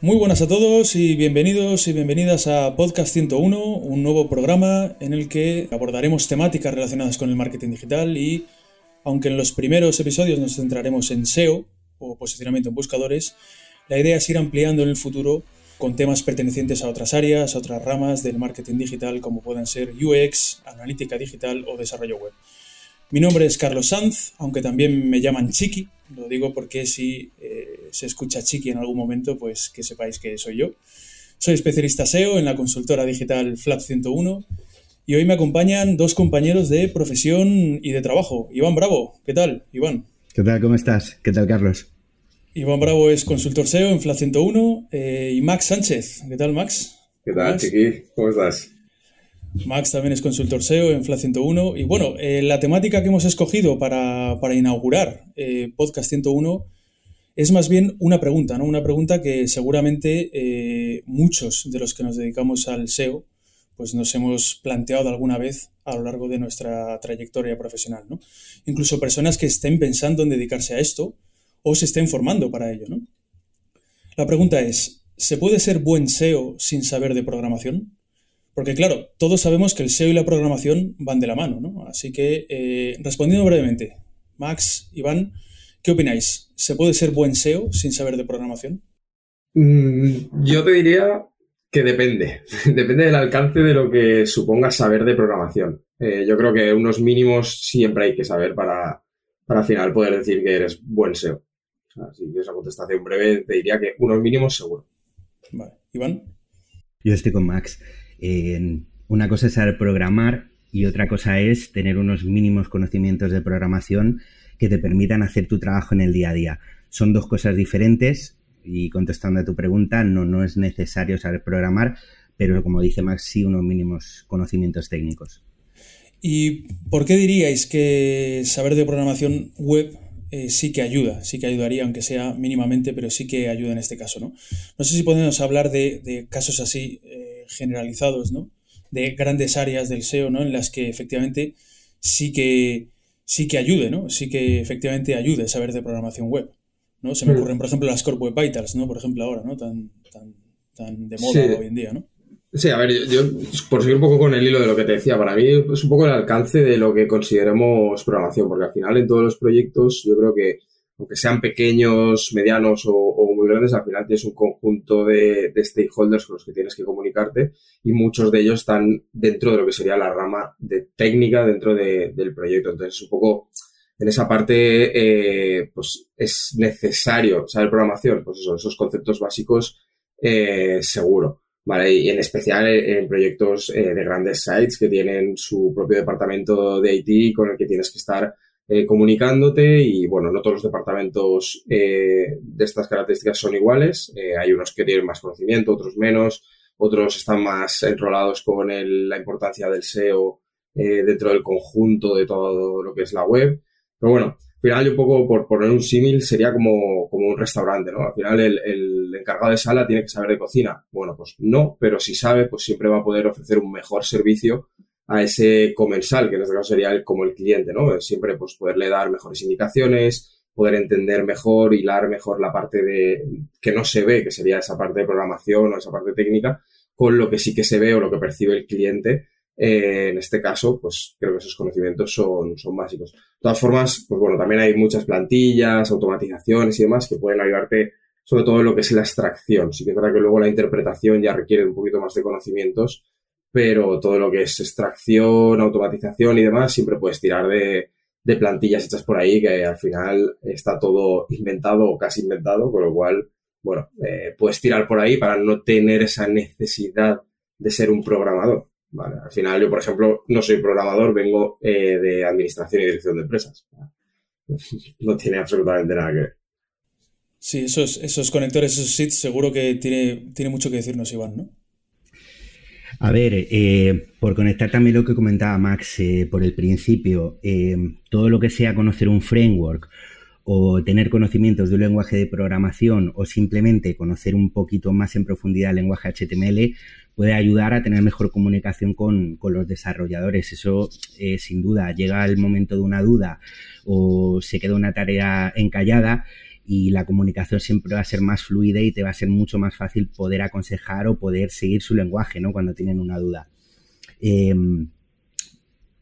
Muy buenas a todos y bienvenidos y bienvenidas a Podcast 101, un nuevo programa en el que abordaremos temáticas relacionadas con el marketing digital y, aunque en los primeros episodios nos centraremos en SEO o posicionamiento en buscadores, la idea es ir ampliando en el futuro con temas pertenecientes a otras áreas, a otras ramas del marketing digital como pueden ser UX, analítica digital o desarrollo web. Mi nombre es Carlos Sanz, aunque también me llaman Chiqui, lo digo porque si eh, se escucha Chiqui en algún momento, pues que sepáis que soy yo. Soy especialista SEO en la consultora digital Flap 101 y hoy me acompañan dos compañeros de profesión y de trabajo. Iván Bravo, ¿qué tal, Iván? ¿Qué tal? ¿Cómo estás? ¿Qué tal, Carlos? Iván Bravo es consultor SEO en Flap 101 eh, y Max Sánchez. ¿Qué tal, Max? ¿Qué tal, Chiqui? ¿Cómo estás? Max también es consultor SEO en FLA 101. Y bueno, eh, la temática que hemos escogido para, inaugurar eh, Podcast 101 es más bien una pregunta, ¿no? Una pregunta que seguramente eh, muchos de los que nos dedicamos al SEO pues nos hemos planteado alguna vez a lo largo de nuestra trayectoria profesional, ¿no? Incluso personas que estén pensando en dedicarse a esto o se estén formando para ello, ¿no? La pregunta es, ¿se puede ser buen SEO sin saber de programación? Porque claro, todos sabemos que el SEO y la programación van de la mano, ¿no? Así que, eh, respondiendo brevemente, Max, Iván, ¿qué opináis? ¿Se puede ser buen SEO sin saber de programación? Mm, yo te diría que depende. depende del alcance de lo que suponga saber de programación. Eh, yo creo que unos mínimos siempre hay que saber para, para al final poder decir que eres buen SEO. Así que esa contestación breve te diría que unos mínimos seguro. Vale. Iván. Yo estoy con Max una cosa es saber programar y otra cosa es tener unos mínimos conocimientos de programación que te permitan hacer tu trabajo en el día a día. Son dos cosas diferentes y contestando a tu pregunta, no, no es necesario saber programar, pero como dice Max, sí unos mínimos conocimientos técnicos. ¿Y por qué diríais que saber de programación web eh, sí que ayuda, sí que ayudaría, aunque sea mínimamente, pero sí que ayuda en este caso, ¿no? No sé si podemos hablar de, casos así eh, generalizados, ¿no? De grandes áreas del SEO, ¿no? En las que efectivamente sí que, sí que ayude, ¿no? Sí que efectivamente ayude saber de programación web, ¿no? Se me ocurren, por ejemplo, las Core Web Vitals, ¿no? Por ejemplo, ahora, ¿no? Tan, tan, tan de moda hoy en día, ¿no? Sí, a ver, yo, por seguir un poco con el hilo de lo que te decía, para mí es un poco el alcance de lo que consideremos programación, porque al final en todos los proyectos yo creo que, aunque sean pequeños, medianos o, muy grandes, al final tienes un conjunto de, stakeholders con los que tienes que comunicarte y muchos de ellos están dentro de lo que sería la rama de técnica dentro del proyecto. Entonces, un poco en esa parte, eh, pues es necesario saber programación, pues eso, esos conceptos básicos, eh, seguro. ¿vale? Y en especial en proyectos eh, de grandes sites que tienen su propio departamento de IT con el que tienes que estar eh, comunicándote y, bueno, no todos los departamentos eh, de estas características son iguales. hay unos que tienen más conocimiento, otros menos, otros están más enrolados con la importancia del SEO dentro del conjunto de todo lo que es la web. Pero bueno, al final, yo un poco por poner un símil, sería como, como un restaurante, ¿no? Al final, el, el, encargado de sala tiene que saber de cocina. Bueno, pues no, pero si sabe, pues siempre va a poder ofrecer un mejor servicio a ese comensal, que en este caso sería como el cliente, ¿no? Siempre pues poderle dar mejores indicaciones, poder entender mejor, hilar mejor la parte de que no se ve, que sería esa parte de programación o esa parte técnica, con lo que sí que se ve o lo que percibe el cliente. Eh, en este caso, pues creo que esos conocimientos son, son básicos. De todas formas, pues bueno, también hay muchas plantillas, automatizaciones y demás que pueden ayudarte sobre todo en lo que es la extracción. Sí que es verdad que luego la interpretación ya requiere un poquito más de conocimientos, pero todo lo que es extracción, automatización y demás, siempre puedes tirar de, plantillas hechas por ahí, que al final está todo inventado o casi inventado, con lo cual, bueno, eh, puedes tirar por ahí para no tener esa necesidad de ser un programador. Al final yo, por ejemplo, no soy programador, vengo eh, de administración y dirección de empresas. No tiene absolutamente nada que ver. Sí, esos, esos conectores, esos SIDs, seguro que tiene, tiene mucho que decirnos, Iván, ¿no? A ver, eh, por conectar también lo que comentaba Max eh, por el principio, eh, todo lo que sea conocer un framework o tener conocimientos de un lenguaje de programación o simplemente conocer un poquito más en profundidad el lenguaje HTML puede ayudar a tener mejor comunicación con, con los desarrolladores. Eso, sin duda, llega el momento de una duda o se queda una tarea encallada y la comunicación siempre va a ser más fluida y te va a ser mucho más fácil poder aconsejar o poder seguir su lenguaje, ¿no? Cuando tienen una duda. Em,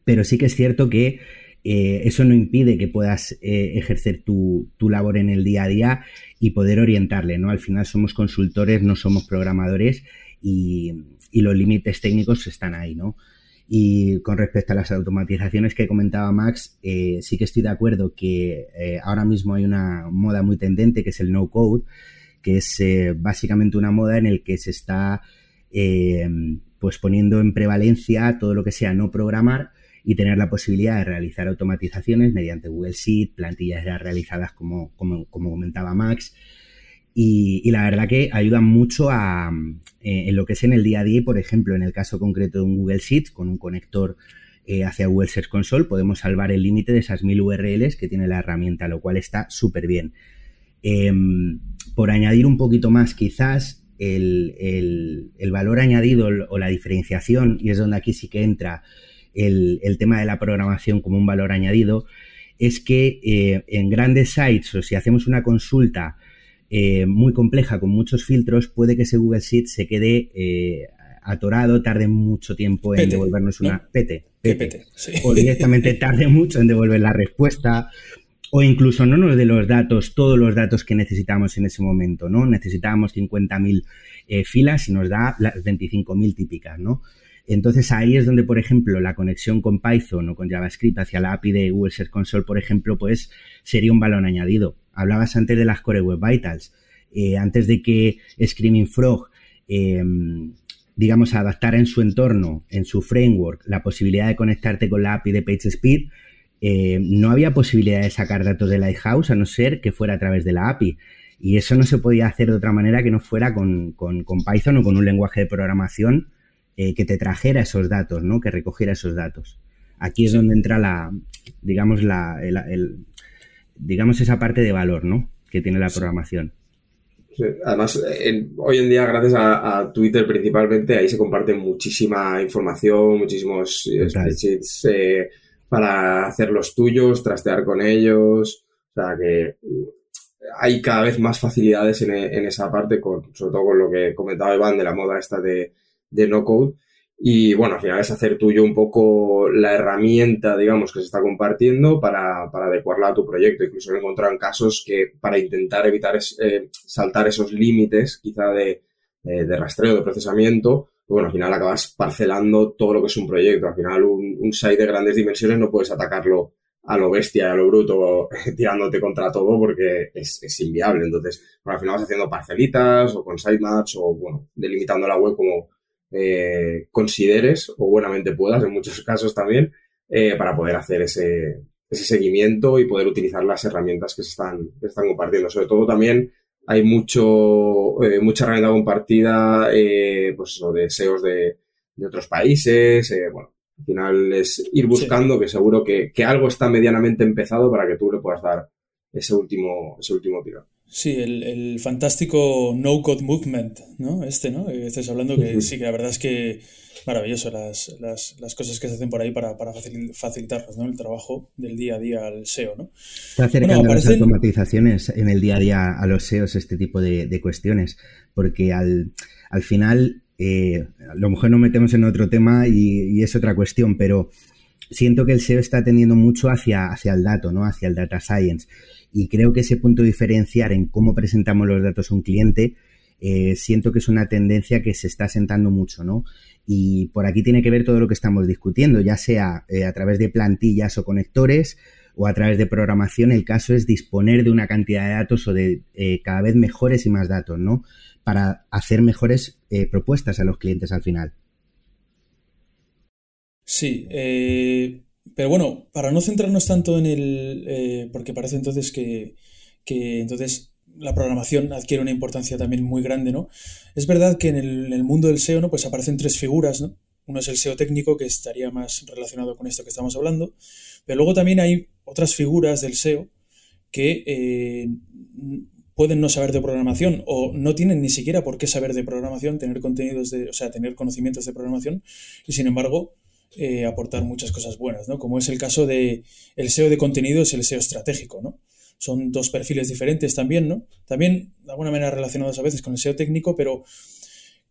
pero sí que es cierto que eh, eso no impide que puedas eh, ejercer tu, labor en el día a día y poder orientarle, ¿no? Al final somos consultores, no somos programadores y, y los límites técnicos están ahí, ¿no? Y con respecto a las automatizaciones que comentaba Max, eh, sí que estoy de acuerdo que eh, ahora mismo hay una moda muy tendente que es el no code, que es eh, básicamente una moda en el que se está pues poniendo en prevalencia todo lo que sea no programar y tener la posibilidad de realizar automatizaciones mediante Google Sheet, plantillas ya realizadas como, como, como comentaba Max, y, la verdad que ayudan mucho a, eh, en lo que es en el día a día, por ejemplo, en el caso concreto de un Google Sheets con un conector eh, hacia Google Search Console, podemos salvar el límite de esas mil URLs que tiene la herramienta, lo cual está súper bien. Em, por añadir un poquito más, quizás el, valor añadido o la diferenciación, y es donde aquí sí que entra el, tema de la programación como un valor añadido, es que eh, en grandes sites o si hacemos una consulta eh, muy compleja con muchos filtros, puede que ese Google Sheet se quede eh, atorado, tarde mucho tiempo en devolvernos una PT, o directamente tarde mucho en devolver la respuesta o incluso no nos dé los datos, todos los datos que necesitamos en ese momento, ¿no? Necesitábamos 50.000 eh, filas y nos da las 25.000 típicas, ¿no? Entonces ahí es donde, por ejemplo, la conexión con Python o con JavaScript hacia la API de Google Search Console, por ejemplo, pues sería un balón añadido. Hablabas antes de las Core Web Vitals. Eh, antes de que Screaming Frog, em, digamos, adaptara en su entorno, en su framework, la posibilidad de conectarte con la API de PageSpeed, eh, no había posibilidad de sacar datos de Lighthouse a no ser que fuera a través de la API. Y eso no se podía hacer de otra manera que no fuera con, con Python o con un lenguaje de programación eh, que te trajera esos datos, ¿no? Que recogiera esos datos. Aquí es donde entra la, digamos, la, el, digamos, esa parte de valor, ¿no? Que tiene la programación. Además, hoy en día, gracias a, Twitter principalmente, ahí se comparte muchísima información, muchísimos eh, spreadsheets eh, para hacer los tuyos, trastear con ellos. O sea que hay cada vez más facilidades en, en esa parte, con, sobre todo con lo que comentaba Iván de la moda esta de, de no code. Y bueno, al final es hacer tuyo un poco la herramienta, digamos, que se está compartiendo para, para adecuarla a tu proyecto. Incluso he encontrado en casos que para intentar evitar eh, saltar esos límites, quizá de, de, rastreo, de procesamiento, pues bueno, al final acabas parcelando todo lo que es un proyecto. Al final un, un site de grandes dimensiones no puedes atacarlo a lo bestia, a lo bruto, tirándote contra todo porque es, es inviable. Entonces, bueno, al final vas haciendo parcelitas o con sitemaps o, bueno, delimitando la web como, eh, consideres o buenamente puedas, en muchos casos también, eh, para poder hacer ese, ese, seguimiento y poder utilizar las herramientas que se están, que están compartiendo. Sobre todo también hay mucho, eh, mucha herramienta compartida, pues de SEOs de, de otros países, bueno, al final es ir buscando que seguro que, que, algo está medianamente empezado para que tú le puedas dar ese último, ese último tiro. Sí, el, fantástico No Code Movement, ¿no? Este, ¿no? Estás hablando que sí, que la verdad es que maravilloso las, las, cosas que se hacen por ahí para, para facilitarnos, ¿no? El trabajo del día a día al SEO, ¿no? Está acercando las automatizaciones en el día a día a los SEOs este tipo de, cuestiones, porque al, al final, eh, a lo mejor nos metemos en otro tema y, y es otra cuestión, pero siento que el SEO está tendiendo mucho hacia, hacia el dato, ¿no? Hacia el data science. Y creo que ese punto diferenciar en cómo presentamos los datos a un cliente, eh, siento que es una tendencia que se está sentando mucho, ¿no? Y por aquí tiene que ver todo lo que estamos discutiendo, ya sea eh, a través de plantillas o conectores o a través de programación. El caso es disponer de una cantidad de datos o de eh, cada vez mejores y más datos, ¿no? Para hacer mejores propuestas a los clientes al final. Sí, pero bueno, para no centrarnos tanto en el... Eh, porque parece entonces que, entonces la programación adquiere una importancia también muy grande, ¿no? Es verdad que en el, mundo del SEO, ¿no? Pues aparecen tres figuras, ¿no? Uno es el SEO técnico, que estaría más relacionado con esto que estamos hablando, pero luego también hay otras figuras del SEO que eh, pueden no saber de programación o no tienen ni siquiera por qué saber de programación, tener contenidos de, o sea, tener conocimientos de programación, y sin embargo eh, aportar muchas cosas buenas, ¿no? Como es el caso de el SEO de contenidos el SEO estratégico, ¿no? Son dos perfiles diferentes también, ¿no? También de alguna manera relacionados a veces con el SEO técnico, pero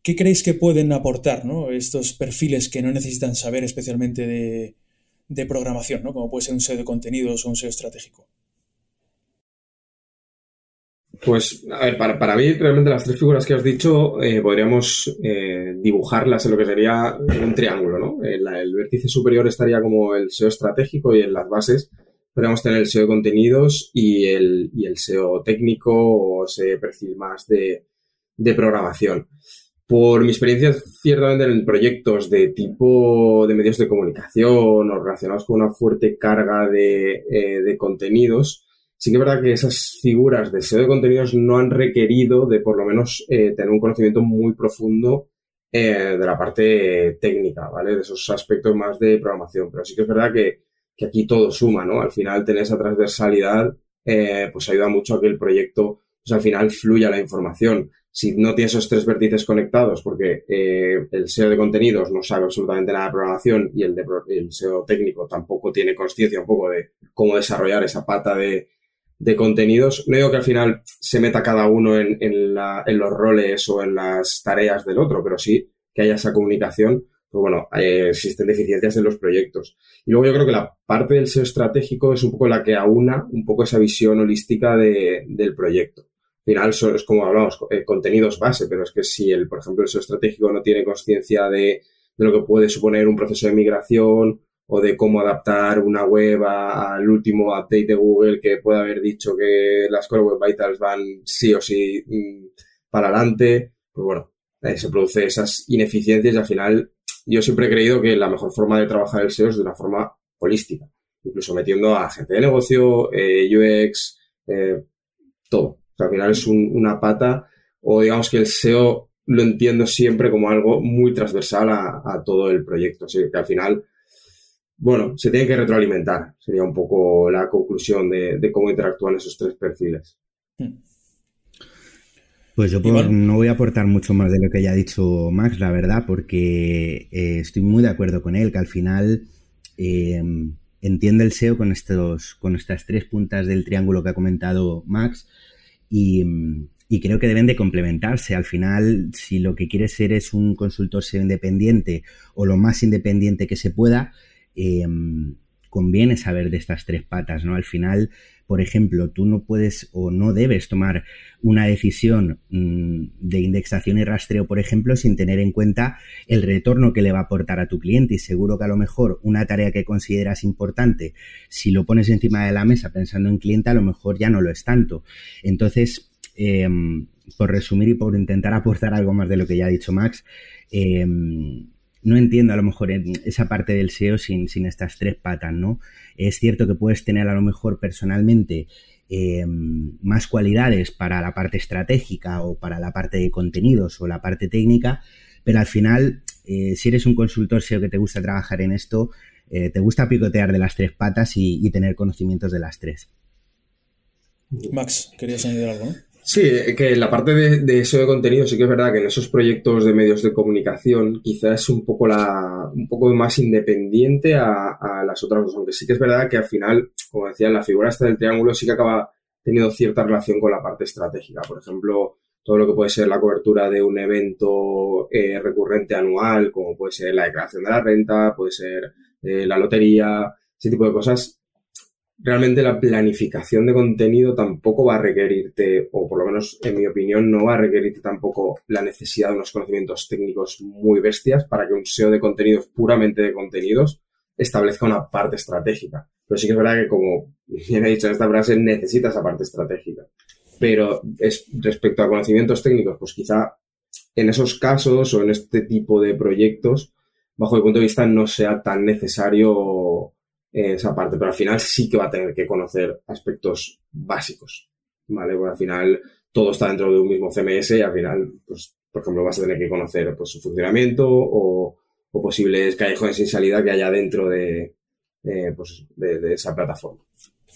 ¿qué creéis que pueden aportar, ¿no? Estos perfiles que no necesitan saber especialmente de, de programación, ¿no? Como puede ser un SEO de contenidos o un SEO estratégico. Pues, a ver, para, para, mí realmente las tres figuras que has dicho eh, podríamos eh, dibujarlas en lo que sería un triángulo, ¿no? El, vértice superior estaría como el SEO estratégico y en las bases podríamos tener el SEO de contenidos y el, y el SEO técnico o ese perfil más de, de programación. Por mi experiencia, ciertamente en proyectos de tipo de medios de comunicación o relacionados con una fuerte carga de, eh, de contenidos, sí que es verdad que esas figuras de SEO de contenidos no han requerido de por lo menos eh, tener un conocimiento muy profundo eh, de la parte técnica, ¿vale? De esos aspectos más de programación. Pero sí que es verdad que, que aquí todo suma, ¿no? Al final tener esa transversalidad, eh, pues ayuda mucho a que el proyecto, pues al final fluya la información. Si no tiene esos tres vértices conectados, porque el SEO de contenidos no sabe absolutamente nada de programación y el, de, el SEO técnico tampoco tiene conciencia un poco de cómo desarrollar esa pata de, de contenidos. No digo que al final se meta cada uno en, en, la, en, los roles o en las tareas del otro, pero sí que haya esa comunicación. Pues bueno, existen deficiencias en los proyectos. Y luego yo creo que la parte del SEO estratégico es un poco la que aúna un poco esa visión holística de, del proyecto. Al final es como hablamos, eh, contenidos base, pero es que si el, por ejemplo, el SEO estratégico no tiene conciencia de, de lo que puede suponer un proceso de migración o de cómo adaptar una web al último update de Google que puede haber dicho que las Core Web Vitals van sí o sí mm, para adelante. Pues bueno, se producen esas ineficiencias y al final yo siempre he creído que la mejor forma de trabajar el SEO es de una forma holística, incluso metiendo a gente de negocio, eh, UX, eh, todo. al final es una pata o digamos que el SEO lo entiendo siempre como algo muy transversal a, a todo el proyecto. Así que al final bueno, se tiene que retroalimentar. Sería un poco la conclusión de, cómo interactúan esos tres perfiles. Pues yo no voy a aportar mucho más de lo que ya ha dicho Max, la verdad, porque eh, estoy muy de acuerdo con él, que al final eh, entiende el SEO con, estos, con estas tres puntas del triángulo que ha comentado Max y, y creo que deben de complementarse. Al final, si lo que quieres ser es un consultor SEO independiente o lo más independiente que se pueda, Em, conviene saber de estas tres patas, ¿no? Al final, por ejemplo, tú no puedes o no debes tomar una decisión mm, de indexación y rastreo, por ejemplo, sin tener en cuenta el retorno que le va a aportar a tu cliente. Y seguro que a lo mejor una tarea que consideras importante, si lo pones encima de la mesa pensando en cliente, a lo mejor ya no lo es tanto. Entonces, em, por resumir y por intentar aportar algo más de lo que ya ha dicho Max, em, no entiendo a lo mejor esa parte del SEO sin, sin estas tres patas, ¿no? Es cierto que puedes tener a lo mejor personalmente em, más cualidades para la parte estratégica o para la parte de contenidos o la parte técnica, pero al final, eh, si eres un consultor SEO que te gusta trabajar en esto, eh, te gusta picotear de las tres patas y, tener conocimientos de las tres. Max, querías añadir algo, ¿no? Sí, que la parte de, de, eso de contenido sí que es verdad que en esos proyectos de medios de comunicación quizás es un poco la un poco más independiente a, a las otras dos, aunque sí que es verdad que al final, como decía, la figura esta del triángulo sí que acaba teniendo cierta relación con la parte estratégica. Por ejemplo, todo lo que puede ser la cobertura de un evento eh, recurrente anual, como puede ser la declaración de la renta, puede ser eh, la lotería, ese tipo de cosas, realmente la planificación de contenido tampoco va a requerirte, o por lo menos en mi opinión, no va a requerirte tampoco la necesidad de unos conocimientos técnicos muy bestias para que un SEO de contenidos, puramente de contenidos, establezca una parte estratégica. Pero sí que es verdad que, como bien he dicho en esta frase, necesita esa parte estratégica. Pero es, respecto a conocimientos técnicos, pues quizá en esos casos o en este tipo de proyectos, bajo mi punto de vista, no sea tan necesario esa parte, pero al final sí que va a tener que conocer aspectos básicos, ¿vale? Porque al final todo está dentro de un mismo CMS y al final, pues, por ejemplo, vas a tener que conocer pues, su funcionamiento o, o posibles callejones sin salida que haya dentro de, eh, pues, de, de, esa plataforma.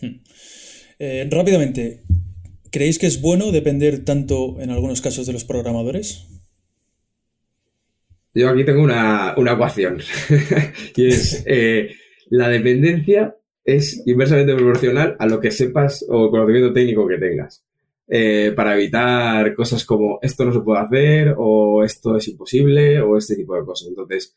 Hmm. Eh, rápidamente, ¿creéis que es bueno depender tanto en algunos casos de los programadores? Yo aquí tengo una, una ecuación y es eh, la dependencia es inversamente proporcional a lo que sepas o conocimiento técnico que tengas. Eh, para evitar cosas como esto no se puede hacer o esto es imposible o este tipo de cosas. Entonces,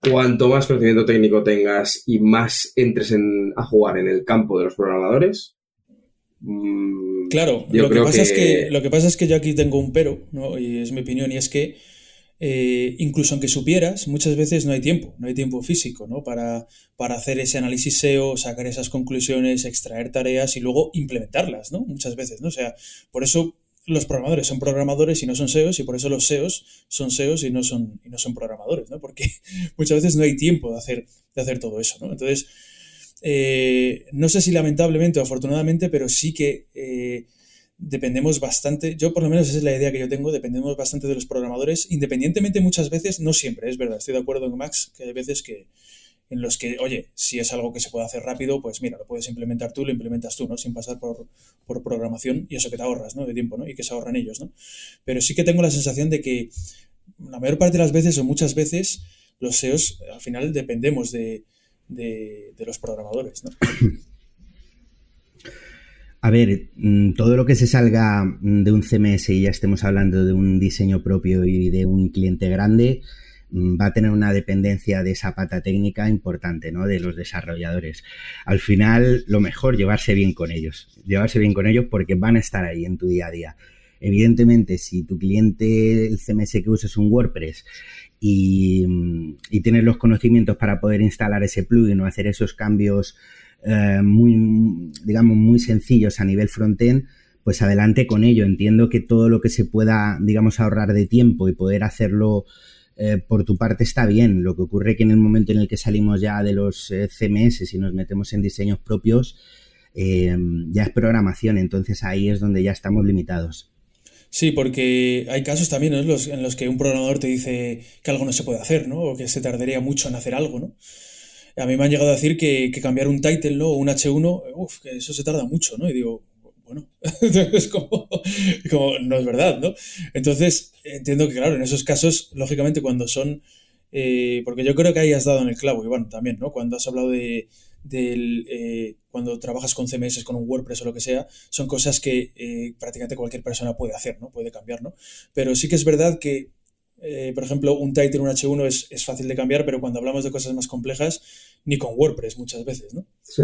cuanto más conocimiento técnico tengas y más entres en, a jugar en el campo de los programadores, mmm, claro, yo lo, creo que pasa que... Es que, lo que pasa es que yo aquí tengo un pero, ¿no? y es mi opinión, y es que eh, incluso aunque supieras, muchas veces no hay tiempo, no hay tiempo físico ¿no? para, para hacer ese análisis SEO, sacar esas conclusiones, extraer tareas y luego implementarlas, ¿no? Muchas veces, ¿no? O sea, por eso los programadores son programadores y no son SEOs y por eso los SEOs son SEOs y no son, y no son programadores, ¿no? Porque muchas veces no hay tiempo de hacer, de hacer todo eso, ¿no? Entonces, eh, no sé si lamentablemente o afortunadamente, pero sí que... Eh, dependemos bastante, yo por lo menos esa es la idea que yo tengo, dependemos bastante de los programadores, independientemente muchas veces, no siempre, es verdad, estoy de acuerdo con Max, que hay veces que en los que, oye, si es algo que se puede hacer rápido, pues mira, lo puedes implementar tú, lo implementas tú, ¿no? Sin pasar por, por programación y eso que te ahorras, ¿no? De tiempo, ¿no? Y que se ahorran ellos, ¿no? Pero sí que tengo la sensación de que la mayor parte de las veces o muchas veces los SEOs al final dependemos de, de, de los programadores, ¿no? A ver, mm, todo lo que se salga mm, de un CMS y ya estemos hablando de un diseño propio y de un cliente grande, mm, va a tener una dependencia de esa pata técnica importante, ¿no? De los desarrolladores. Al final, lo mejor, llevarse bien con ellos. Llevarse bien con ellos porque van a estar ahí en tu día a día. Evidentemente, si tu cliente, el CMS que usa es un WordPress y, y tienes los conocimientos para poder instalar ese plugin o hacer esos cambios eh, muy, digamos, muy sencillos a nivel frontend, pues adelante con ello. Entiendo que todo lo que se pueda, digamos, ahorrar de tiempo y poder hacerlo eh, por tu parte está bien. Lo que ocurre que en el momento en el que salimos ya de los eh, CMS y nos metemos en diseños propios, ya es programación, entonces ahí es donde ya estamos limitados. Sí, porque hay casos también los, en los que un programador te dice que algo no se puede hacer, ¿no? O que se tardaría mucho en hacer algo, ¿no? A mí me han llegado a decir que, cambiar un title ¿no? o un H1, uf, que eso se tarda mucho, ¿no? Y digo, bueno, es como, como, no es verdad, ¿no? Entonces, entiendo que, claro, en esos casos, lógicamente, cuando son, eh, porque yo creo que ahí has dado en el clavo, Iván, también, ¿no? Cuando has hablado de, del, eh, cuando trabajas con CMS, con un WordPress o lo que sea, son cosas que eh, prácticamente cualquier persona puede hacer, ¿no? Puede cambiar, ¿no? Pero sí que es verdad que eh, por ejemplo, un title, un H1 es, es, fácil de cambiar, pero cuando hablamos de cosas más complejas, ni con WordPress muchas veces, ¿no? Sí,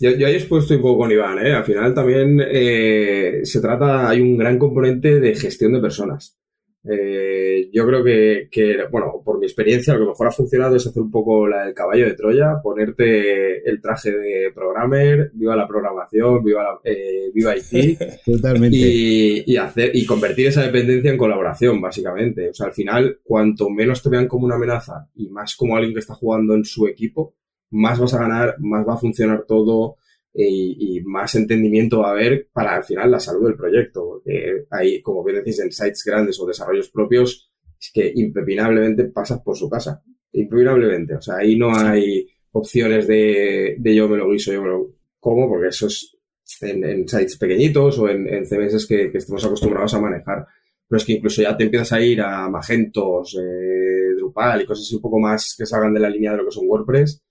yo, yo ahí estoy un poco con Iván, ¿eh? Al final también eh, se trata, hay un gran componente de gestión de personas. Eh, yo creo que, que, bueno, por mi experiencia, lo que mejor ha funcionado es hacer un poco la del caballo de Troya, ponerte el traje de programmer, viva la programación, viva, la, eh, viva IT. Totalmente. Y, y, hacer, y convertir esa dependencia en colaboración, básicamente. O sea, al final, cuanto menos te vean como una amenaza y más como alguien que está jugando en su equipo, más vas a ganar, más va a funcionar todo, y, y, más entendimiento va a haber para al final la salud del proyecto, porque hay, como bien decís, en sites grandes o desarrollos propios, es que impepinablemente pasas por su casa, impepinablemente, o sea, ahí no hay opciones de, de yo me lo guiso, yo me lo como, porque eso es en, sites pequeñitos o en, CMS que, estemos acostumbrados a manejar. Pero es que incluso ya te empiezas a ir a Magentos, eh, Drupal y cosas así un poco más que salgan de la línea de lo que son WordPress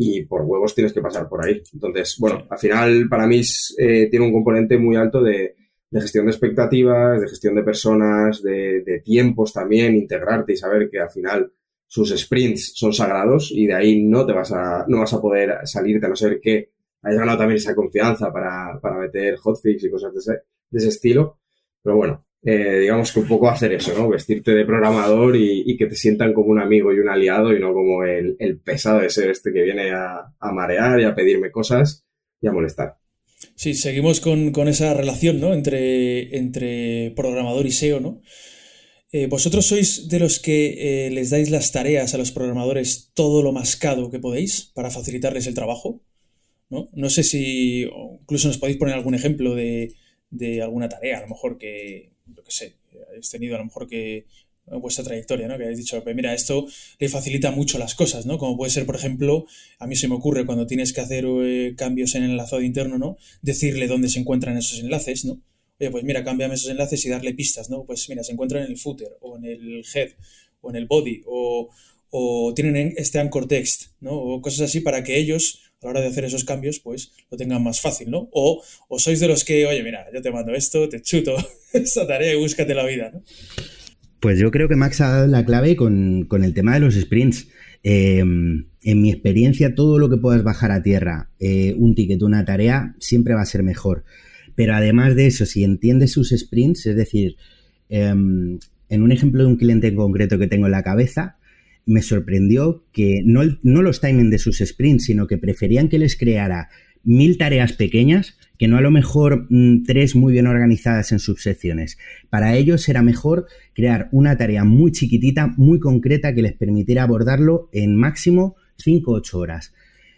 y por huevos tienes que pasar por ahí. Entonces, bueno, al final para mí eh, tiene un componente muy alto de, gestión de expectativas, de gestión de personas, de, de, tiempos también, integrarte y saber que al final sus sprints son sagrados y de ahí no te vas a, no vas a poder salirte a no ser que hayas ganado también esa confianza para, para meter hotfix y cosas de ese, de ese estilo. Pero bueno, eh, digamos que un poco hacer eso, ¿no? Vestirte de programador y, que te sientan como un amigo y un aliado y no como el, el pesado de ser este que viene a, a, marear y a pedirme cosas y a molestar. Sí, seguimos con, esa relación, ¿no? Entre, programador y SEO, ¿no? Eh, ¿Vosotros sois de los que eh, les dais las tareas a los programadores todo lo mascado que podéis para facilitarles el trabajo? ¿no? no sé si incluso nos podéis poner algún ejemplo de alguna tarea, a lo mejor que, lo que sé, habéis tenido a lo mejor que vuestra trayectoria, ¿no? Que habéis dicho, pues mira, esto le facilita mucho las cosas, ¿no? Como puede ser, por ejemplo, a mí se me ocurre cuando tienes que hacer eh, cambios en el enlazado interno, ¿no? Decirle dónde se encuentran esos enlaces, ¿no? oye, pues mira, cámbiame esos enlaces y darle pistas, ¿no? Pues mira, se encuentran en el footer o en el head o en el body o, tienen este anchor text, ¿no? O cosas así para que ellos a la hora de hacer esos cambios, pues lo tengan más fácil, ¿no? O, sois de los que, oye, mira, yo te mando esto, te chuto esta tarea y búscate la vida, ¿no? Pues yo creo que Max ha dado la clave con, el tema de los sprints. Em, en mi experiencia, todo lo que puedas bajar a tierra, eh, un ticket, una tarea, siempre va a ser mejor. Pero además de eso, si entiendes sus sprints, es decir, em, en un ejemplo de un cliente en concreto que tengo en la cabeza, me sorprendió que no, los timing de sus sprints, sino que preferían que les creara mil tareas pequeñas que no a lo mejor mm, tres muy bien organizadas en subsecciones. Para ellos era mejor crear una tarea muy chiquitita, muy concreta, que les permitiera abordarlo en máximo 5 o 8 horas.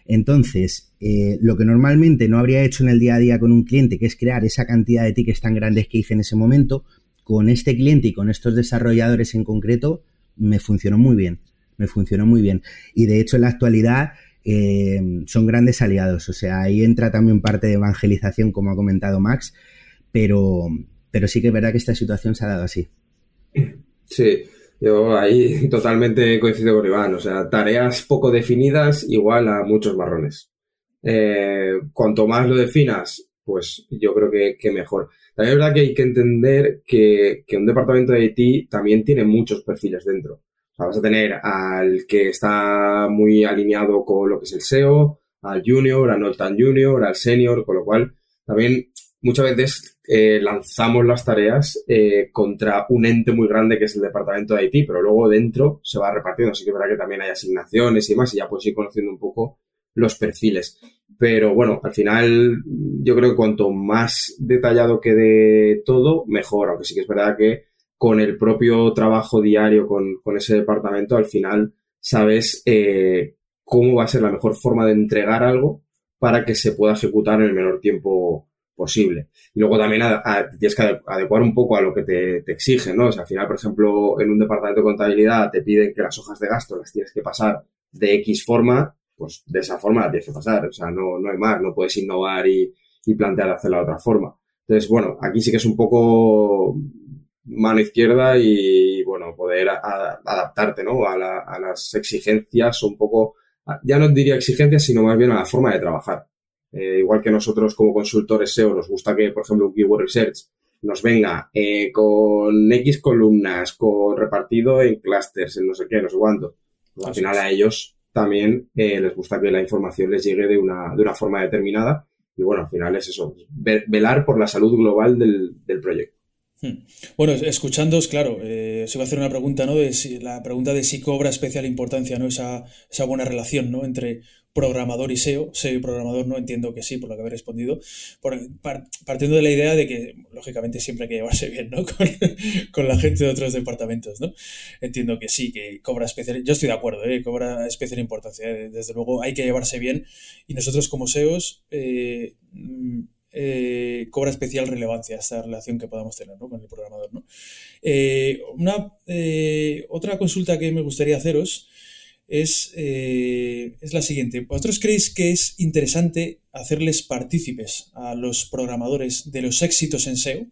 Entonces, eh, lo que normalmente no habría hecho en el día a día con un cliente, que es crear esa cantidad de tickets tan grandes que hice en ese momento, con este cliente y con estos desarrolladores en concreto, me funcionó muy bien. Me funcionó muy bien. Y de hecho, en la actualidad eh, son grandes aliados. O sea, ahí entra también parte de evangelización, como ha comentado Max, pero, pero sí que es verdad que esta situación se ha dado así. Sí, yo ahí totalmente coincido con Iván. O sea, tareas poco definidas igual a muchos marrones. Eh, cuanto más lo definas, pues yo creo que, mejor. También es verdad que hay que entender que, un departamento de IT también tiene muchos perfiles dentro. Vas a tener al que está muy alineado con lo que es el SEO, al junior, al no tan junior, al senior, con lo cual también muchas veces eh, lanzamos las tareas eh, contra un ente muy grande que es el departamento de IT, pero luego dentro se va repartiendo, así que verá que también hay asignaciones y más, y ya puedes ir conociendo un poco los perfiles. Pero bueno, al final yo creo que cuanto más detallado quede todo, mejor, aunque sí que es verdad que con el propio trabajo diario con, ese departamento, al final sabes eh, cómo va a ser la mejor forma de entregar algo para que se pueda ejecutar en el menor tiempo posible. Y luego también tienes que adecuar un poco a lo que te, te exigen, ¿no? O sea, al final, por ejemplo, en un departamento de contabilidad te piden que las hojas de gasto las tienes que pasar de X forma, pues de esa forma las tienes que pasar. O sea, no, no hay más, no puedes innovar y, y plantear hacerla de otra forma. Entonces, bueno, aquí sí que es un poco mano izquierda y, bueno, poder adaptarte, ¿no? A, a las exigencias, un poco, ya no diría exigencias, sino más bien a la forma de trabajar. Eh, igual que nosotros como consultores SEO nos gusta que, por ejemplo, un Keyword Research nos venga eh, con X columnas, con repartido en clusters, en no sé qué, no sé cuánto. Pues al final a ellos también eh, les gusta que la información les llegue de una, de una forma determinada. Y bueno, al final es eso, velar por la salud global del, del proyecto. Hmm. Bueno, escuchándos, claro, eh, se va a hacer una pregunta, ¿no? De si, la pregunta de si cobra especial importancia, ¿no? Esa, buena relación, ¿no? Entre programador y SEO, SEO y programador no entiendo que sí, por lo que habéis respondido, partiendo de la idea de que, lógicamente, siempre hay que llevarse bien, ¿no? Con, la gente de otros departamentos, ¿no? Entiendo que sí, que cobra especial, yo estoy de acuerdo, ¿eh? Cobra especial importancia, ¿eh? desde luego hay que llevarse bien y nosotros como SEOs eh, mm, eh, cobra especial relevancia esta relación que podamos tener con el programador, ¿no? una, otra consulta que me gustaría haceros es, eh, es la siguiente. ¿Vosotros creéis que es interesante hacerles partícipes a los programadores de los éxitos en SEO?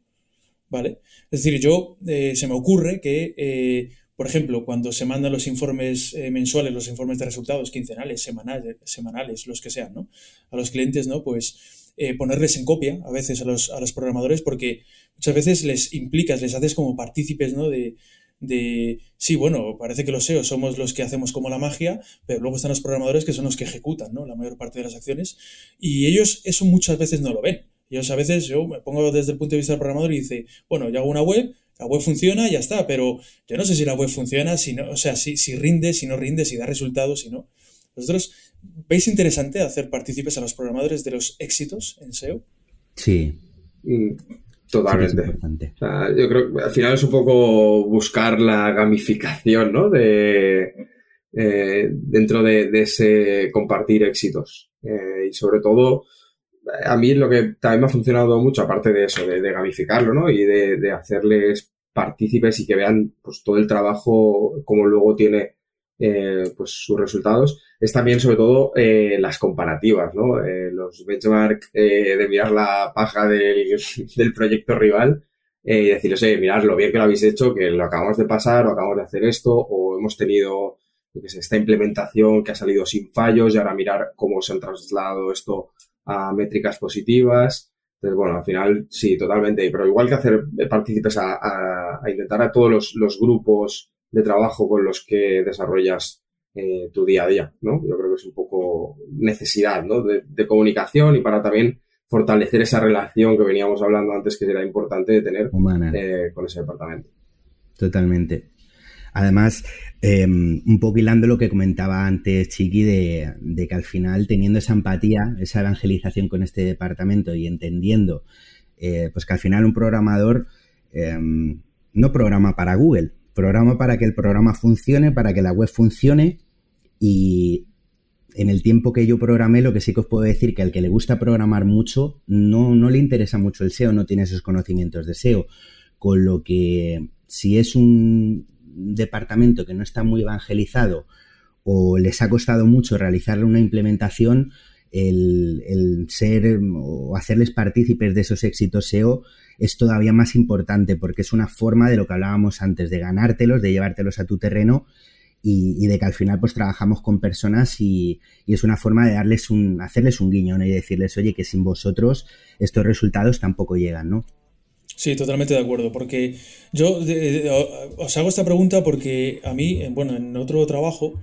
¿Vale? Es decir, yo eh, se me ocurre que, eh, por ejemplo, cuando se mandan los informes mensuales, los informes de resultados quincenales, semanales, semanales, los que sean, ¿no? A los clientes, ¿no? Pues ponerles en copia a veces a los, a los programadores porque muchas veces les implicas, les haces como partícipes, ¿no? De, de, sí, bueno, parece que los SEO somos los que hacemos como la magia, pero luego están los programadores que son los que ejecutan, ¿no? La mayor parte de las acciones. Y ellos eso muchas veces no lo ven. Ellos a veces, yo me pongo desde el punto de vista del programador y dice, bueno, yo hago una web, la web funciona y ya está, pero yo no sé si la web funciona, si no, o sea, si, si rinde, si no rinde, si da resultados, si no. ¿Vosotros veis interesante hacer partícipes a los programadores de los éxitos en SEO? Sí. Mm, Totalmente. yo creo que al final es un poco buscar la gamificación, ¿no? De, eh, dentro de, ese compartir éxitos. Eh, y sobre todo, a mí lo que también me ha funcionado mucho, aparte de eso, de, gamificarlo, ¿no? Y de, hacerles partícipes y que vean pues todo el trabajo, como luego tiene eh, pues sus resultados, es también sobre todo eh, las comparativas, ¿no? Eh, los benchmark de mirar la paja del, proyecto rival y decirles, oye, mirad lo bien que lo habéis hecho, que lo acabamos de pasar o acabamos de hacer esto o hemos tenido esta implementación que ha salido sin fallos y ahora mirar cómo se han trasladado esto a métricas positivas. Entonces, bueno, al final sí, totalmente. Pero igual que hacer partícipes a, intentar a todos los grupos de trabajo con los que desarrollas eh, tu día a día, ¿no? Yo creo que es un poco necesidad, ¿no? De, comunicación y para también fortalecer esa relación que veníamos hablando antes que era importante de tener eh, con ese departamento. Totalmente. Además, em, un poco hilando lo que comentaba antes Chiqui de, de, que al final teniendo esa empatía, esa evangelización con este departamento y entendiendo eh, pues que al final un programador em, no programa para Google, programa para que el programa funcione, para que la web funcione y en el tiempo que yo programé, lo que sí que os puedo decir que al que le gusta programar mucho, no, no le interesa mucho el SEO, no tiene esos conocimientos de SEO. Con lo que si es un departamento que no está muy evangelizado o les ha costado mucho realizar una implementación, el, el ser o hacerles partícipes de esos éxitos SEO es todavía más importante porque es una forma de lo que hablábamos antes, de ganártelos, de llevártelos a tu terreno y, de que al final pues trabajamos con personas y, es una forma de darles un, hacerles un guiño y decirles, oye, que sin vosotros estos resultados tampoco llegan, ¿no? Sí, totalmente de acuerdo, porque yo os hago esta pregunta porque a mí, bueno, en otro trabajo,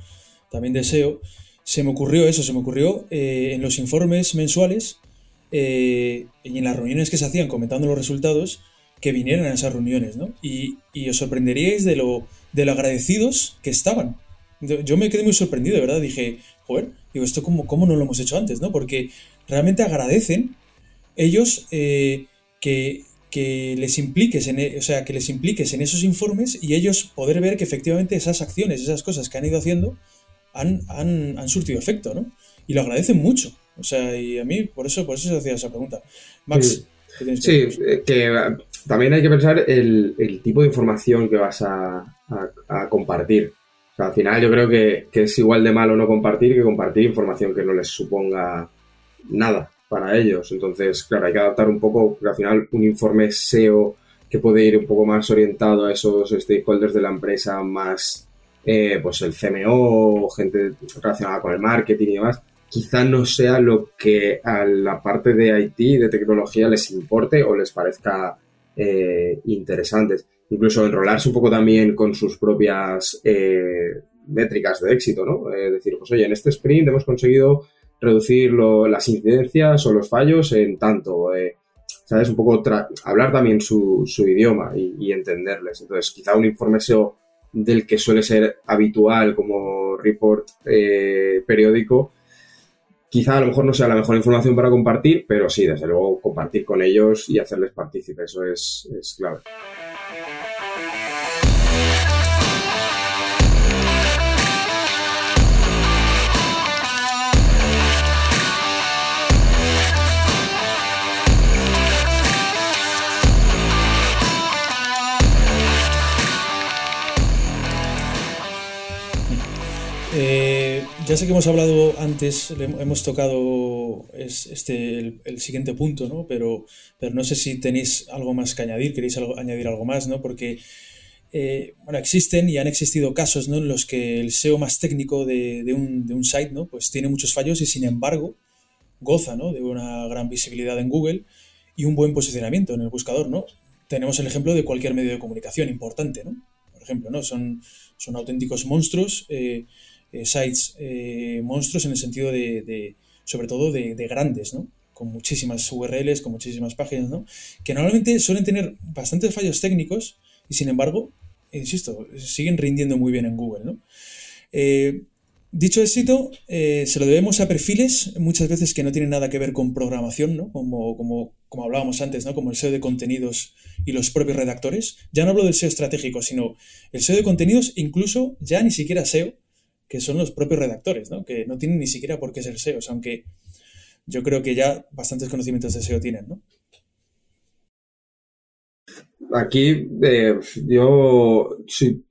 también deseo, se me ocurrió eso, se me ocurrió eh, en los informes mensuales eh, y en las reuniones que se hacían comentando los resultados, que vinieran a esas reuniones, ¿no? Y, os sorprenderíais de lo, de lo agradecidos que estaban. Yo me quedé muy sorprendido, de verdad. Dije, joder, digo, esto cómo, cómo no lo hemos hecho antes, ¿no? Porque realmente agradecen ellos eh, que, que, les impliques en, e, o sea, que les impliques en esos informes y ellos poder ver que efectivamente esas acciones, esas cosas que han ido haciendo han, han, han surtido efecto, ¿no? Y lo agradecen mucho. O sea, y a mí por eso, por eso se hacía esa pregunta. Max, sí, que, eh, también hay que pensar el, tipo de información que vas a, compartir. O sea, al final yo creo que, es igual de malo no compartir que compartir información que no les suponga nada para ellos. Entonces, claro, hay que adaptar un poco, porque al final un informe SEO que puede ir un poco más orientado a esos stakeholders de la empresa, más eh, pues el CMO, gente relacionada con el marketing y demás, quizá no sea lo que a la parte de IT, de tecnología, les importe o les parezca eh, interesantes. Incluso enrolarse un poco también con sus propias eh, métricas de éxito, ¿no? Es decir, pues oye, en este sprint hemos conseguido reducir las incidencias o los fallos en tanto. Eh, ¿Sabes? Un poco hablar también su, idioma y, entenderles. Entonces, quizá un informe SEO del que suele ser habitual como report periódico, Quizá a lo mejor no sea la mejor información para compartir, pero sí, desde luego compartir con ellos y hacerles partícipe, eso es, es clave. Eh, ya sé que hemos hablado antes, hemos tocado este, el, siguiente punto, ¿no? Pero, pero no sé si tenéis algo más que añadir, queréis añadir algo más, ¿no? Porque eh, bueno, existen y han existido casos ¿no? en los que el SEO más técnico de, un, de, un, site ¿no? pues tiene muchos fallos y sin embargo goza ¿no? de una gran visibilidad en Google y un buen posicionamiento en el buscador. ¿no? Tenemos el ejemplo de cualquier medio de comunicación importante. ¿no? Por ejemplo, ¿no? son, son auténticos monstruos, eh, sites monstruos en el sentido de, sobre todo de, de, grandes, ¿no? con muchísimas URLs, con muchísimas páginas, ¿no? que normalmente suelen tener bastantes fallos técnicos y sin embargo insisto, siguen rindiendo muy bien en Google. Eh, dicho éxito, eh, se lo debemos a perfiles muchas veces que no tienen nada que ver con programación, ¿no? Como, como, como hablábamos antes, ¿no? Como el SEO de contenidos y los propios redactores. Ya no hablo del SEO estratégico, sino el SEO de contenidos, incluso ya ni siquiera SEO, que son los propios redactores, ¿no? Que no tienen ni siquiera por qué ser SEOs, aunque yo creo que ya bastantes conocimientos de SEO tienen, ¿no? aquí eh, yo soy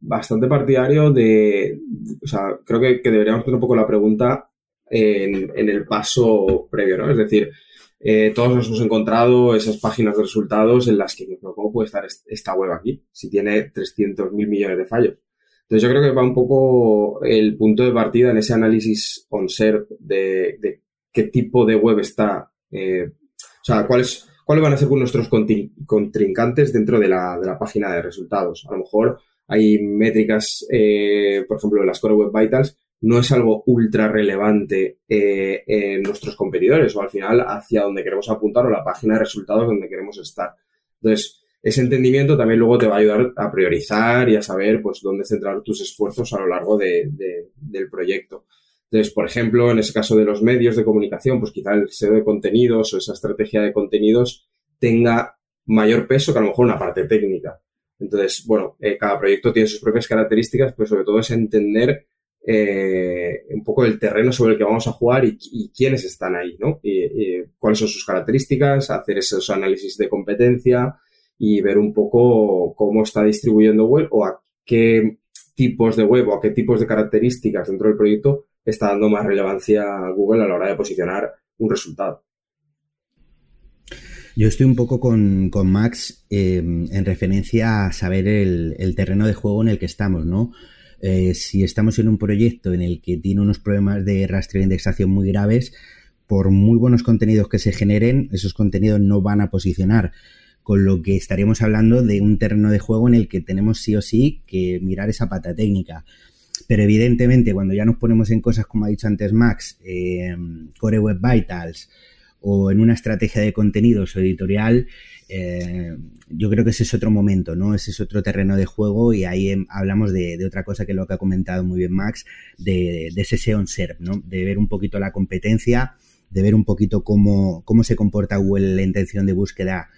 bastante partidario de, o sea, creo que, deberíamos hacer un poco la pregunta en, el paso previo, ¿no? Es decir, eh, todos nos hemos encontrado esas páginas de resultados en las que, ¿cómo puede estar esta web aquí si tiene 300 mil millones de fallos? Entonces yo creo que va un poco el punto de partida en ese análisis on SERP de, qué tipo de web está, eh, o sea, cuál es cuáles van a ser nuestros contrincantes dentro de la, página de resultados. A lo mejor hay métricas, eh, por ejemplo, las Core Web Vitals, no es algo ultra relevante eh, en nuestros competidores o al final hacia donde queremos apuntar o la página de resultados donde queremos estar. Entonces, ese entendimiento también luego te va a ayudar a priorizar y a saber pues dónde centrar tus esfuerzos a lo largo del proyecto. Entonces, por ejemplo, en ese caso de los medios de comunicación, pues quizá el SEO de contenidos o esa estrategia de contenidos tenga mayor peso que a lo mejor una parte técnica. Entonces, bueno, eh, cada proyecto tiene sus propias características, pero sobre todo es entender eh, un poco el terreno sobre el que vamos a jugar y, quiénes están ahí, ¿no? Y, cuáles son sus características, hacer esos análisis de competencia y ver un poco cómo está distribuyendo web o a qué tipos de web o a qué tipos de características dentro del proyecto está dando más relevancia a Google a la hora de posicionar un resultado. Yo estoy un poco con, Max eh, en referencia a saber el, terreno de juego en el que estamos, ¿no? Eh, si estamos en un proyecto en el que tiene unos problemas de rastreo e indexación muy graves, por muy buenos contenidos que se generen, esos contenidos no van a posicionar. Con lo que estaríamos hablando de un terreno de juego en el que tenemos sí o sí que mirar esa pata técnica. Pero evidentemente, cuando ya nos ponemos en cosas como ha dicho antes Max, eh, Core Web Vitals o en una estrategia de contenidos o editorial, eh, yo creo que ese es otro momento, ¿no? Ese es otro terreno de juego y ahí em, hablamos de, otra cosa que lo que ha comentado muy bien Max, de, de ese SEO SERP, ¿no? De ver un poquito la competencia, de ver un poquito cómo, cómo se comporta Google la intención de búsqueda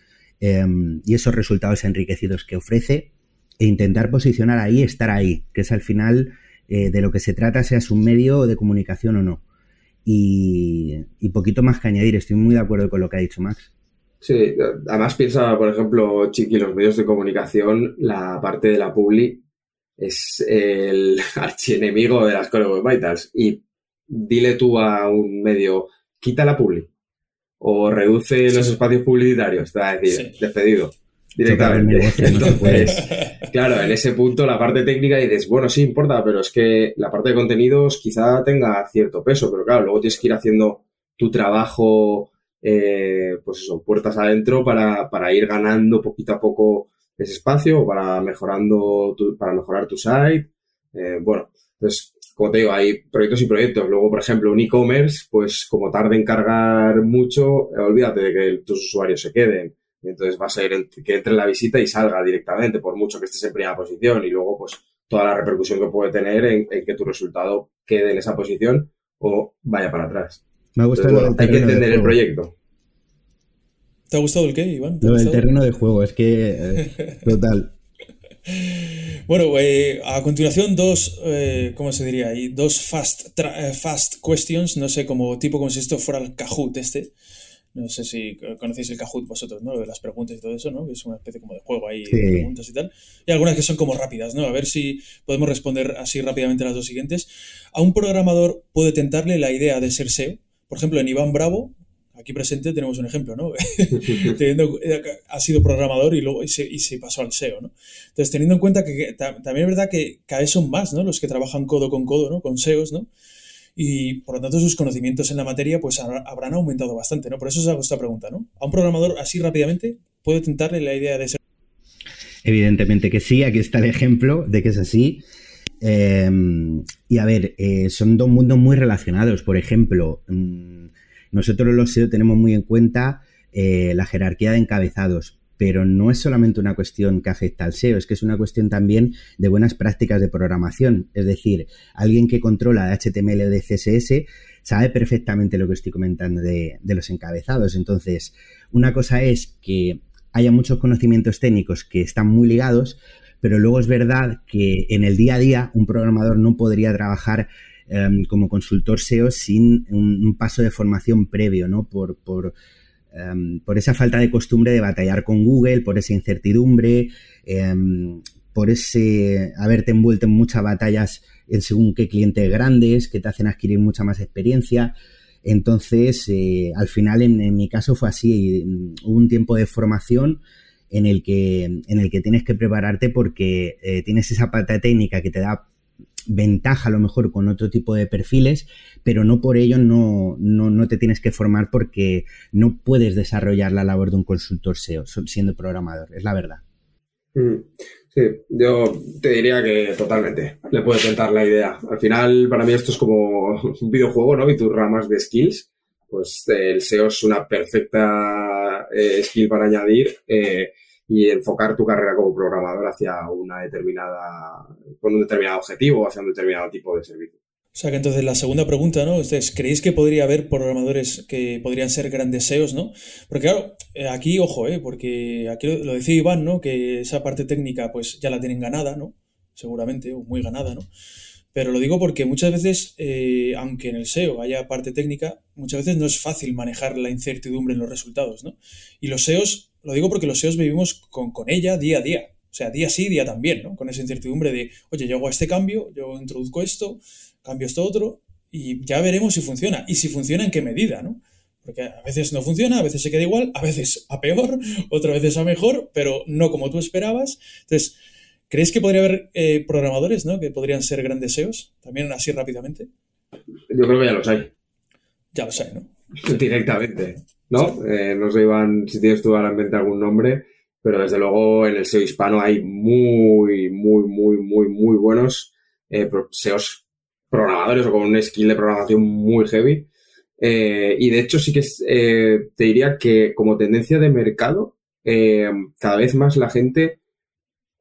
em, y esos resultados enriquecidos que ofrece e intentar posicionar ahí, estar ahí, que es al final eh, de lo que se trata, seas un medio de comunicación o no. Y, poquito más que añadir, estoy muy de acuerdo con lo que ha dicho Max. Sí, además piensa, por ejemplo, Chiqui, los medios de comunicación, la parte de la publi es el archienemigo de las Web Vitals. Y dile tú a un medio, quita la publi o reduce los espacios publicitarios, te va a decir, despedido directamente. Entonces, claro, en ese punto la parte técnica dices, bueno, sí importa, pero es que la parte de contenidos quizá tenga cierto peso, pero claro, luego tienes que ir haciendo tu trabajo, eh, pues eso, puertas adentro para, para, ir ganando poquito a poco ese espacio, para mejorando, para mejorar tu site. Eh, bueno, entonces, como te digo, hay proyectos y proyectos. Luego, por ejemplo, un e-commerce, pues como tarde en cargar mucho, olvídate de que tus usuarios se queden entonces va a ser que entre en la visita y salga directamente, por mucho que estés en primera posición. Y luego, pues, toda la repercusión que puede tener en, que tu resultado quede en esa posición o vaya para atrás. Me ha gustado hay que entender el proyecto. ¿Te ha gustado el qué, Iván? el terreno de juego, es que eh, total. Bueno, eh, a continuación dos, eh, ¿cómo se diría? Dos fast, fast questions, no sé, como tipo como si esto fuera el Kahoot este. no sé si conocéis el Kahoot vosotros, ¿no? Lo de las preguntas y todo eso, ¿no? Que es una especie como de juego ahí de preguntas y tal. Y algunas que son como rápidas, ¿no? A ver si podemos responder así rápidamente las dos siguientes. A un programador puede tentarle la idea de ser SEO. Por ejemplo, en Iván Bravo, aquí presente tenemos un ejemplo, ¿no? ha sido programador y luego y se, y se, pasó al SEO, ¿no? Entonces, teniendo en cuenta que, también es verdad que cada vez son más, ¿no? Los que trabajan codo con codo, ¿no? Con SEOs, ¿no? y por lo tanto sus conocimientos en la materia pues habrán aumentado bastante, ¿no? Por eso os hago esta pregunta, ¿no? A un programador así rápidamente puede tentarle la idea de ser... Evidentemente que sí, aquí está el ejemplo de que es así. Em, y a ver, eh, son dos mundos muy relacionados. Por ejemplo, mm, nosotros los SEO tenemos muy en cuenta eh, la jerarquía de encabezados, pero no es solamente una cuestión que afecta al SEO, es que es una cuestión también de buenas prácticas de programación. Es decir, alguien que controla HTML o de CSS sabe perfectamente lo que estoy comentando de, los encabezados. Entonces, una cosa es que haya muchos conocimientos técnicos que están muy ligados, pero luego es verdad que en el día a día un programador no podría trabajar em, como consultor SEO sin un, paso de formación previo, ¿no? Por, por Em, por esa falta de costumbre de batallar con Google, por esa incertidumbre, em, por ese haberte envuelto en muchas batallas en según qué clientes grandes que te hacen adquirir mucha más experiencia. Entonces, eh, al final, en, mi caso fue así. Mm, hubo un tiempo de formación en el que, en el que tienes que prepararte porque eh, tienes esa pata técnica que te da ventaja a lo mejor con otro tipo de perfiles, pero no por ello no, no, te tienes que formar porque no puedes desarrollar la labor de un consultor SEO siendo programador, es la verdad. Mm, sí, yo te diría que totalmente le puede tentar la idea. Al final, para mí esto es como un videojuego, ¿no? Y tus ramas de skills, pues el SEO es una perfecta eh, skill para añadir. Eh, y enfocar tu carrera como programador hacia una determinada, con un determinado objetivo, hacia un determinado tipo de servicio. O sea que entonces la segunda pregunta, ¿no? Ustedes, ¿creéis que podría haber programadores que podrían ser grandes SEOs, ¿no? Porque claro, eh, aquí, ojo, ¿eh? Porque aquí lo decía Iván, ¿no? Que esa parte técnica pues ya la tienen ganada, ¿no? Seguramente, o muy ganada, ¿no? Pero lo digo porque muchas veces, eh, aunque en el SEO haya parte técnica, muchas veces no es fácil manejar la incertidumbre en los resultados, ¿no? Y los SEOs lo digo porque los SEOs vivimos con, ella día a día. O sea, día sí, día también, ¿no? Con esa incertidumbre de, oye, yo hago este cambio, yo introduzco esto, cambio esto otro, y ya veremos si funciona. Y si funciona, en qué medida, ¿no? Porque a veces no funciona, a veces se queda igual, a veces a peor, otras veces a mejor, pero no como tú esperabas. Entonces, ¿crees que podría haber eh, programadores, ¿no? Que podrían ser grandes SEOs, también así rápidamente? Yo creo que ya los hay. Ya los hay, ¿no? Directamente. ¿no? Eh, no sé, Iván, si tienes tú ahora en mente algún nombre, pero desde luego en el SEO hispano hay muy, muy, muy, muy, muy buenos eh, SEOs programadores o con un skill de programación muy heavy. Eh, y de hecho sí que te diría que como tendencia de mercado, cada vez más la gente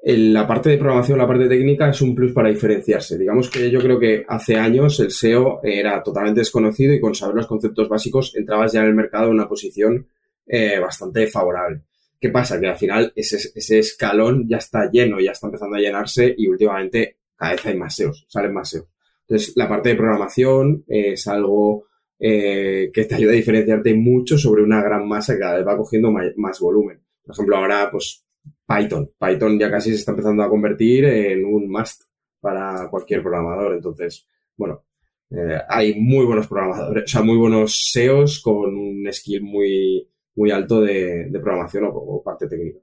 la parte de programación, la parte técnica es un plus para diferenciarse. Digamos que yo creo que hace años el SEO era totalmente desconocido y con saber los conceptos básicos entrabas ya en el mercado en una posición eh, bastante favorable. ¿Qué pasa? Que al final ese, ese, escalón ya está lleno, ya está empezando a llenarse y últimamente cada vez hay más SEOs, salen más SEOs. Entonces, la parte de programación es algo eh, que te ayuda a diferenciarte mucho sobre una gran masa que cada vez va cogiendo más volumen. Por ejemplo, ahora, pues Python. Python ya casi se está empezando a convertir en un must para cualquier programador. Entonces, bueno, eh, hay muy buenos programadores, o sea, muy buenos SEOs con un skill muy, muy alto de, programación o, parte técnica.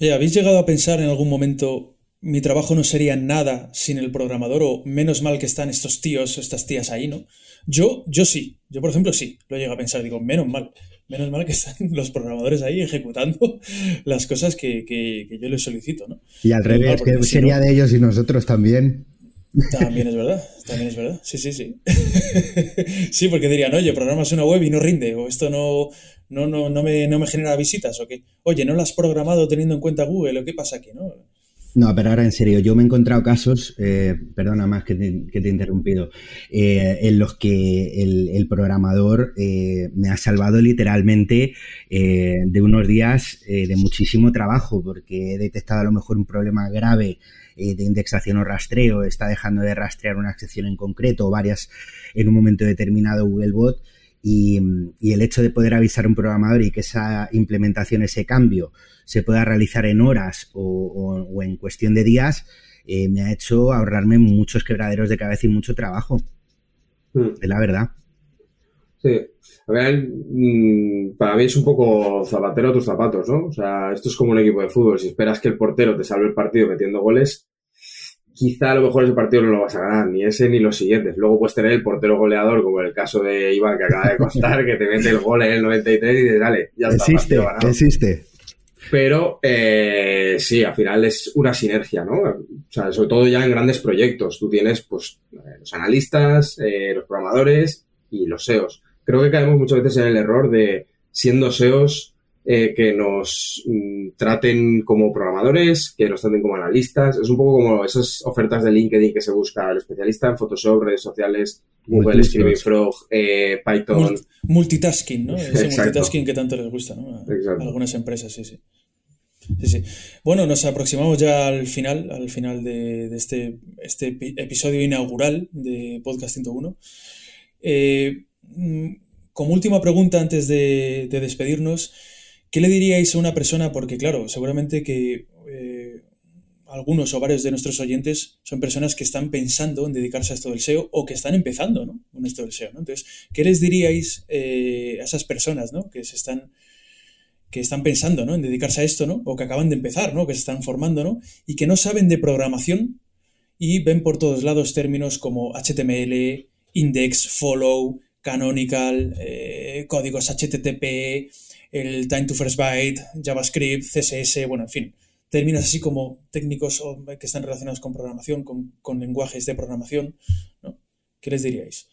Oye, ¿habéis llegado a pensar en algún momento mi trabajo no sería nada sin el programador o menos mal que están estos tíos o estas tías ahí, ¿no? Yo, yo sí, yo por ejemplo sí, lo llego a pensar, digo, menos mal. Menos mal que están los programadores ahí ejecutando las cosas que, yo les solicito, ¿no? Y al revés, que sería de ellos y nosotros también. También es verdad, también es verdad. Sí, sí, sí. sí, porque dirían, oye, programas una web y no rinde, o esto no, no, no, no, me, no me genera visitas, o qué. Oye, ¿no lo has programado teniendo en cuenta Google? ¿O qué pasa aquí, no? No, pero ahora en serio, yo me he encontrado casos, eh, perdona más que te, he interrumpido, eh, en los que el, programador eh, me ha salvado literalmente de unos días de muchísimo trabajo, porque he detectado a lo mejor un problema grave de indexación o rastreo, está dejando de rastrear una sección en concreto o varias en un momento determinado Googlebot Y, el hecho de poder avisar a un programador y que esa implementación, ese cambio, se pueda realizar en horas o, en cuestión de días, eh, me ha hecho ahorrarme muchos quebraderos de cabeza y mucho trabajo. Hmm. Es la verdad. Sí. A ver, mm, para mí es un poco zapatero a tus zapatos, ¿no? O sea, esto es como un equipo de fútbol. Si esperas que el portero te salve el partido metiendo goles, quizá a lo mejor ese partido no lo vas a ganar, ni ese ni los siguientes. Luego puedes tener el portero goleador, como en el caso de Iván que acaba de costar, que te mete el gol en el 93 y dices, dale, ya está. Existe, ganado. existe. Pero eh, sí, al final es una sinergia, ¿no? O sea, sobre todo ya en grandes proyectos. Tú tienes, pues, eh, los analistas, eh, los programadores y los SEOs. Creo que caemos muchas veces en el error de, siendo SEOs, eh, que nos mm, traten como programadores, que nos traten como analistas. Es un poco como esas ofertas de LinkedIn que se busca el especialista en Photoshop, redes sociales, Google, Screaming Frog, eh, Python. multitasking, ¿no? Ese multitasking que tanto les gusta, ¿no? A algunas empresas, sí, sí. Sí, sí. Bueno, nos aproximamos ya al final, al final de, este, este episodio inaugural de Podcast 101. Eh, mm, como última pregunta antes de despedirnos, ¿Qué le diríais a una persona? Porque claro, seguramente que eh, algunos o varios de nuestros oyentes son personas que están pensando en dedicarse a esto del SEO o que están empezando ¿no? con esto del SEO. Entonces, ¿qué les diríais eh, a esas personas ¿no? que se están que están pensando ¿no? en dedicarse a esto, ¿no? o que acaban de empezar, ¿no? que se están formando, ¿no? y que no saben de programación y ven por todos lados términos como HTML, index, follow, canonical, eh, códigos HTTP, el time to first byte, JavaScript, CSS, bueno, en fin, términos así como técnicos que están relacionados con programación, con, lenguajes de programación, ¿no? ¿Qué les diríais?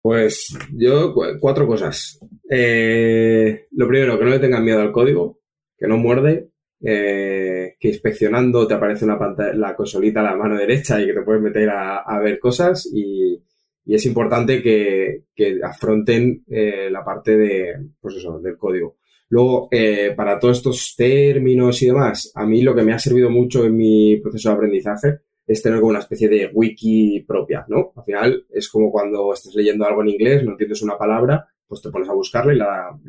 Pues yo, cuatro cosas. Eh, lo primero, que no le tengan miedo al código, que no muerde, eh, que inspeccionando te aparece una pantalla, la consolita a la mano derecha y que te puedes meter a ver cosas y, y es importante que, afronten eh, la parte de, pues eso, del código. Luego, eh, para todos estos términos y demás, a mí lo que me ha servido mucho en mi proceso de aprendizaje es tener como una especie de wiki propia, ¿no? Al final es como cuando estás leyendo algo en inglés, no entiendes una palabra, pues te pones a buscarla y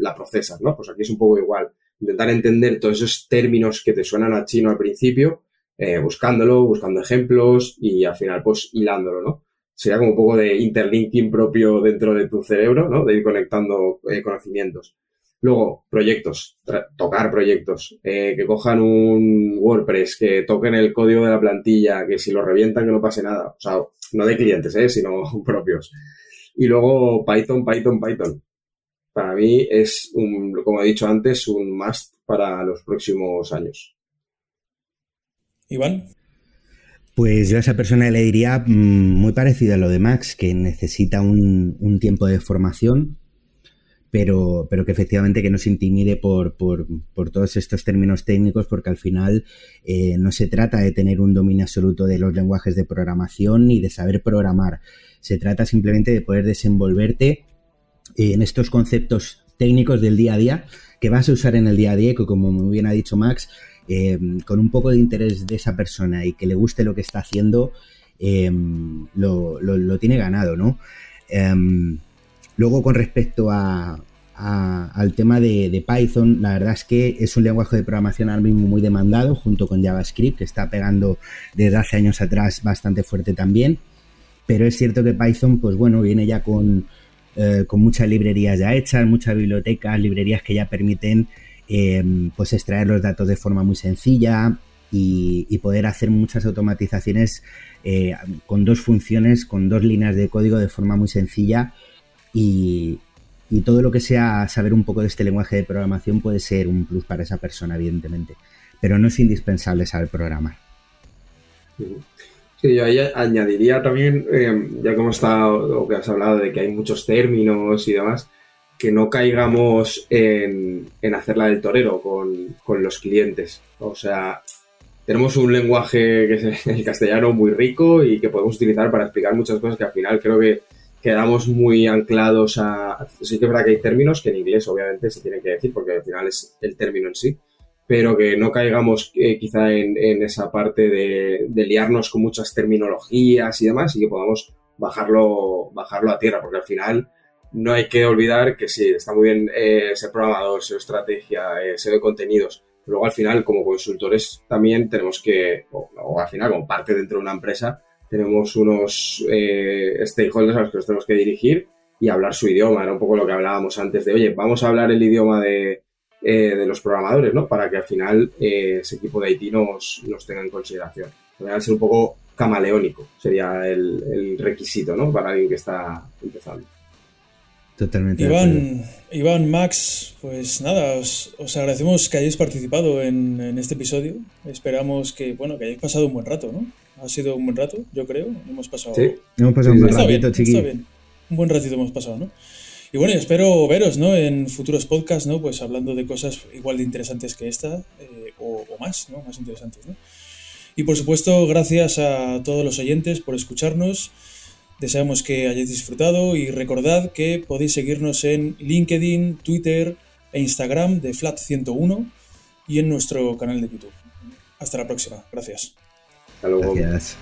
la, procesas, ¿no? Pues aquí es un poco igual. Intentar entender todos esos términos que te suenan a chino al principio, eh, buscándolo, buscando ejemplos y al final pues hilándolo, ¿no? Sería como un poco de interlinking propio dentro de tu cerebro, ¿no? De ir conectando eh, conocimientos. Luego, proyectos, tocar proyectos, eh, que cojan un WordPress, que toquen el código de la plantilla, que si lo revientan que no pase nada. O sea, no de clientes, ¿eh? sino propios. Y luego Python, Python, Python. Para mí es, un, como he dicho antes, un must para los próximos años. Iván. Pues yo a esa persona le diría mm, muy parecido a lo de Max, que necesita un, tiempo de formación, pero, pero, que efectivamente que no se intimide por, todos estos términos técnicos, porque al final eh, no se trata de tener un dominio absoluto de los lenguajes de programación ni de saber programar. Se trata simplemente de poder desenvolverte en estos conceptos técnicos del día a día que vas a usar en el día a día, que como muy bien ha dicho Max, eh, con un poco de interés de esa persona y que le guste lo que está haciendo, eh, lo, tiene ganado, ¿no? Em, luego, con respecto a, al tema de, Python, la verdad es que es un lenguaje de programación ahora mismo muy demandado, junto con JavaScript, que está pegando desde hace años atrás bastante fuerte también. Pero es cierto que Python, pues bueno, viene ya con, eh, con muchas librerías ya hechas, muchas bibliotecas, librerías que ya permiten Em, pues extraer los datos de forma muy sencilla y, poder hacer muchas automatizaciones eh, con dos funciones, con dos líneas de código de forma muy sencilla y, todo lo que sea saber un poco de este lenguaje de programación puede ser un plus para esa persona, evidentemente, pero no es indispensable saber programar. Sí, yo ahí añadiría también, em, ya como está que has hablado de que hay muchos términos y demás, que no caigamos en, en hacerla del torero con, los clientes. O sea, tenemos un lenguaje que es el castellano muy rico y que podemos utilizar para explicar muchas cosas que al final creo que quedamos muy anclados a... Sí que es verdad que hay términos que en inglés obviamente se tienen que decir porque al final es el término en sí, pero que no caigamos eh, quizá en, esa parte de, de, liarnos con muchas terminologías y demás y que podamos bajarlo, bajarlo a tierra, porque al final no hay que olvidar que sí, está muy bien eh, ser programador, ser estrategia, eh, ser de contenidos, pero luego al final como consultores también tenemos que, o, al final como parte dentro de una empresa, tenemos unos eh, stakeholders a los que nos tenemos que dirigir y hablar su idioma, era un poco lo que hablábamos antes de, oye, vamos a hablar el idioma de, eh, de los programadores, ¿no? Para que al final eh, ese equipo de IT nos, nos tenga en consideración. Ser un poco camaleónico, sería el, requisito, ¿no? Para alguien que está empezando. Totalmente. Iván, Iván, Max, pues nada, os, agradecemos que hayáis participado en, este episodio. Esperamos que, bueno, que hayáis pasado un buen rato, ¿no? Ha sido un buen rato, yo creo. Hemos pasado. Sí, hemos pasado un buen ratito, chiquillos. Un buen ratito hemos pasado, ¿no? Y bueno, espero veros, ¿no? En futuros podcasts, ¿no? Pues hablando de cosas igual de interesantes que esta, eh, o, más, ¿no? Más interesantes, ¿no? Y por supuesto, gracias a todos los oyentes por escucharnos. Deseamos que hayáis disfrutado y recordad que podéis seguirnos en LinkedIn, Twitter e Instagram de Flat101 y en nuestro canal de YouTube. Hasta la próxima. Gracias. Hasta luego. Gracias.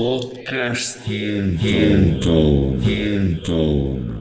Podcast 101.